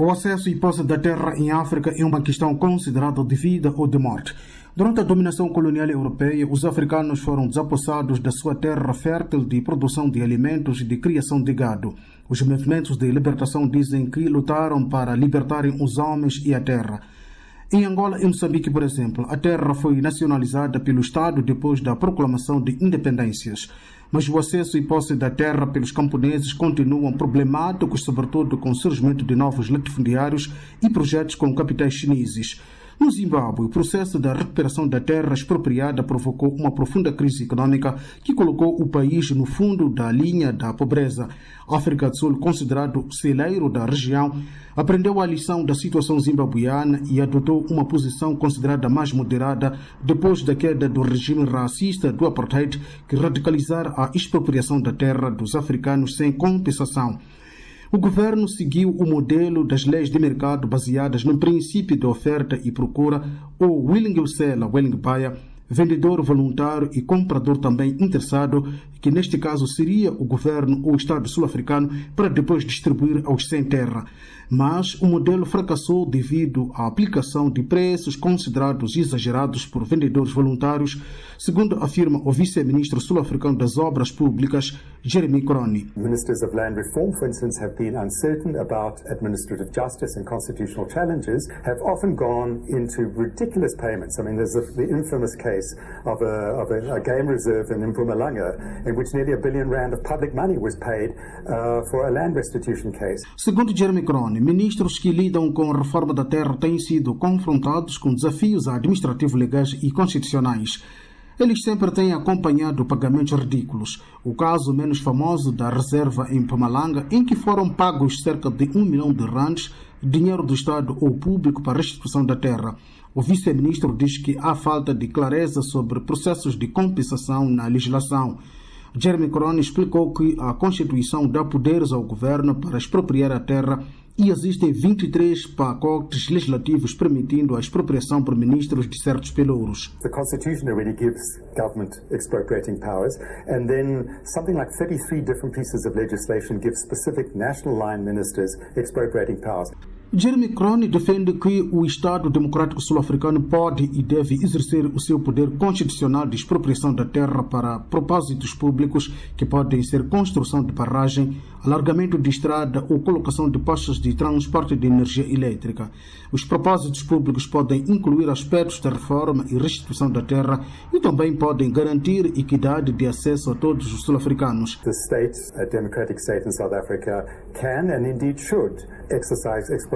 O acesso e posse da terra em África é uma questão considerada de vida ou de morte. Durante a dominação colonial europeia, os africanos foram desapossados da sua terra fértil de produção de alimentos e de criação de gado. Os movimentos de libertação dizem que lutaram para libertarem os homens e a terra. Em Angola e Moçambique, por exemplo, a terra foi nacionalizada pelo Estado depois da proclamação de independências. Mas o acesso e posse da terra pelos camponeses continuam problemáticos, sobretudo com o surgimento de novos latifundiários e projetos com capitais chineses. No Zimbábue, o processo da recuperação da terra expropriada provocou uma profunda crise econômica que colocou o país no fundo da linha da pobreza. A África do Sul, considerado celeiro da região, aprendeu a lição da situação zimbabuiana e adotou uma posição considerada mais moderada depois da queda do regime racista do apartheid que radicalizara a expropriação da terra dos africanos sem compensação. O governo seguiu o modelo das leis de mercado baseadas no princípio de oferta e procura, ou willing seller, willing buyer, vendedor voluntário e comprador também interessado, que neste caso seria o governo ou o Estado sul-africano, para depois distribuir aos sem terra. Mas o modelo fracassou devido à aplicação de preços considerados exagerados por vendedores voluntários, segundo afirma o vice-ministro sul-africano das Obras Públicas, Jeremy Crony. Ministers of land reform, for instance, have been uncertain about administrative justice and constitutional challenges, have often gone into ridiculous payments. I mean, there's the infamous case of a, of a, a game reserve in Mpumalanga in which nearly a billion rand of public money was paid uh, for a land restitution case. Segundo Jeremy Crone, ministros que lidam com a reforma da terra têm sido confrontados com desafios administrativos legais e constitucionais. Eles sempre têm acompanhado pagamentos ridículos. O caso menos famoso da reserva em Pamalanga, em que foram pagos cerca de um milhão de rands, dinheiro do Estado ou público para a restituição da terra. O vice-ministro diz que há falta de clareza sobre processos de compensação na legislação. Jeremy Corona explicou que a Constituição dá poderes ao governo para expropriar a terra e existem 23 pacotes legislativos permitindo a expropriação por ministros de certos pelouros. The Constitution already gives government expropriating powers, and then something like 33 different pieces of legislation give specific national line ministers expropriating powers. Jeremy Crone defende que o Estado Democrático Sul-Africano pode e deve exercer o seu poder constitucional de expropriação da terra para propósitos públicos que podem ser construção de barragem, alargamento de estrada ou colocação de postos de transporte de energia elétrica. Os propósitos públicos podem incluir aspectos da reforma e restituição da terra e também podem garantir equidade de acesso a todos os sul-africanos. State in South Africa, can and indeed should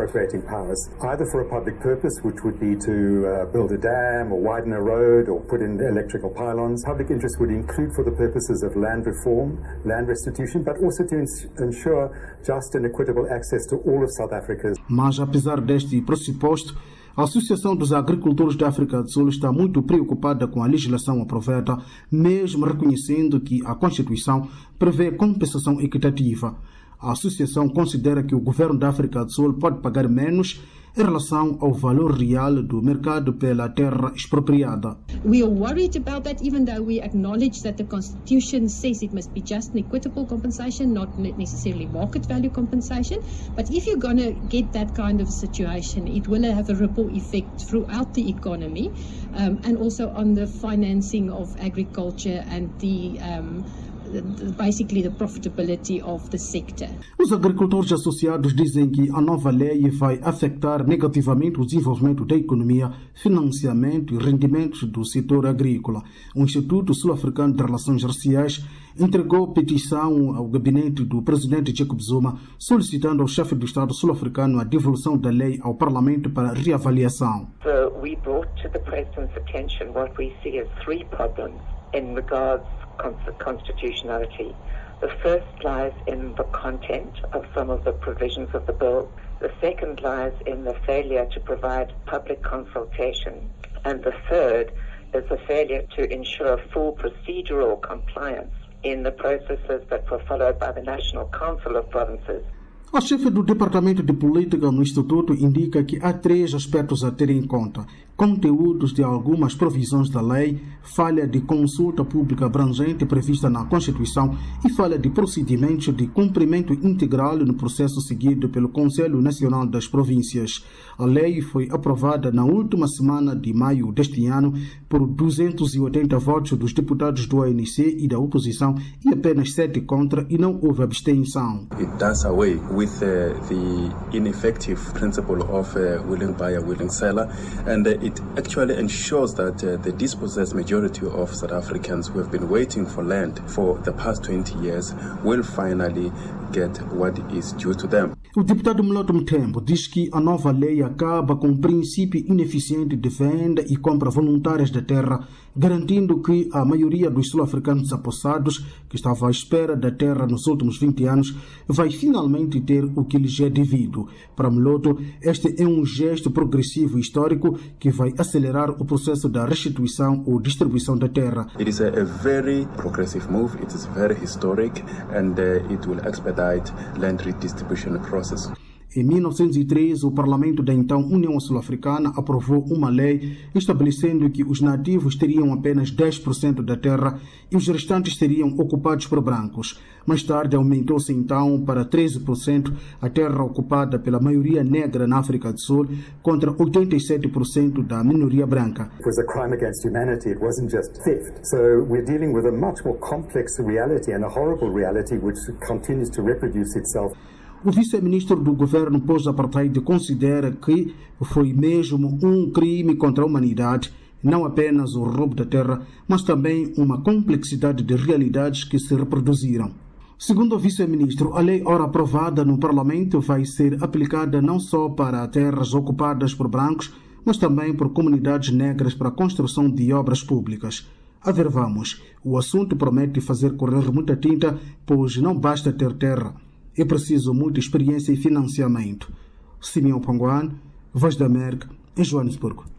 powers, either for a public purpose, which would be to uh, build a dam or widen a road or put in electrical pylons. Public interest would include for the purposes of land reform, land restitution, but also to ensure just and equitable access to all of South Africa's. Mas apesar deste pressuposto, a Associação dos Agricultores da África do Sul está muito preocupada com a legislação aprovada, mesmo reconhecendo que a Constituição prevê compensação equitativa. A associação considera que o governo da África do Sul pode pagar menos em relação ao valor real do mercado pela terra expropriada. We are worried about that even though we acknowledge that the constitution says it must be just and equitable compensation, not necessarily market value compensation. But if you're going to get that kind of situation, it will have a ripple effect throughout the economy um, and also on the financing of agriculture and the um, basically the profitability of the sector. Os agricultores associados dizem que a nova lei vai afetar negativamente o desenvolvimento da economia, financiamento e rendimentos do setor agrícola. O Instituto Sul-Africano de Relações Raciais entregou petição ao gabinete do presidente Jacob Zuma, solicitando ao chefe do Estado sul-africano a devolução da lei ao Parlamento para reavaliação. So we brought to the president's attention what we see as three problems in regards constitutionality. The first lies in the content of some of the provisions of the bill. The second lies in the failure to provide public consultation. And the third is the failure to ensure full procedural compliance in the processes that were followed by the National Council of Provinces. A chefe do Departamento de Política no Instituto indica que há três aspectos a ter em conta: conteúdos de algumas provisões da lei, falha de consulta pública abrangente prevista na Constituição e falha de procedimentos de cumprimento integral no processo seguido pelo Conselho Nacional das Províncias. A lei foi aprovada na última semana de maio deste ano por 280 votos dos deputados do ANC e da oposição e apenas 7 contra e não houve abstenção. It does away with uh, the ineffective principle of uh, willing buyer, willing seller and uh, it actually ensures that uh, the dispossessed majority of South Africans who have been waiting for land for the past 20 years will finally get what is due to them. O deputado Mloto Mtembo diz que a nova lei acaba com o princípio ineficiente de venda e compra voluntárias da terra, garantindo que a maioria dos sul-africanos apossados, que estava à espera da terra nos últimos 20 anos, vai finalmente ter o que lhes é devido. Para Mloto, este é um gesto progressivo histórico que vai acelerar o processo da restituição ou distribuição da terra. It is a, a very progressive move, it is very historic and uh, it will expedite land redistribution process. Em 1903, o parlamento da então União Sul-Africana aprovou uma lei estabelecendo que os nativos teriam apenas 10% da terra e os restantes seriam ocupados por brancos. Mais tarde, aumentou-se então para 13% a terra ocupada pela maioria negra na África do Sul contra 87% da minoria branca. It was a crime against humanity, it wasn't just theft. So we're dealing with a much more complex reality and a horrible reality which continues to reproduce itself. O vice-ministro do governo pós-apartheid considera que foi mesmo um crime contra a humanidade, não apenas o roubo da terra, mas também uma complexidade de realidades que se reproduziram. Segundo o vice-ministro, a lei ora aprovada no parlamento vai ser aplicada não só para terras ocupadas por brancos, mas também por comunidades negras para a construção de obras públicas. A ver, vamos, o assunto promete fazer correr muita tinta, pois não basta ter terra é preciso muita experiência e financiamento. Simeão Panguan, Voz da América, em Joanesburgo.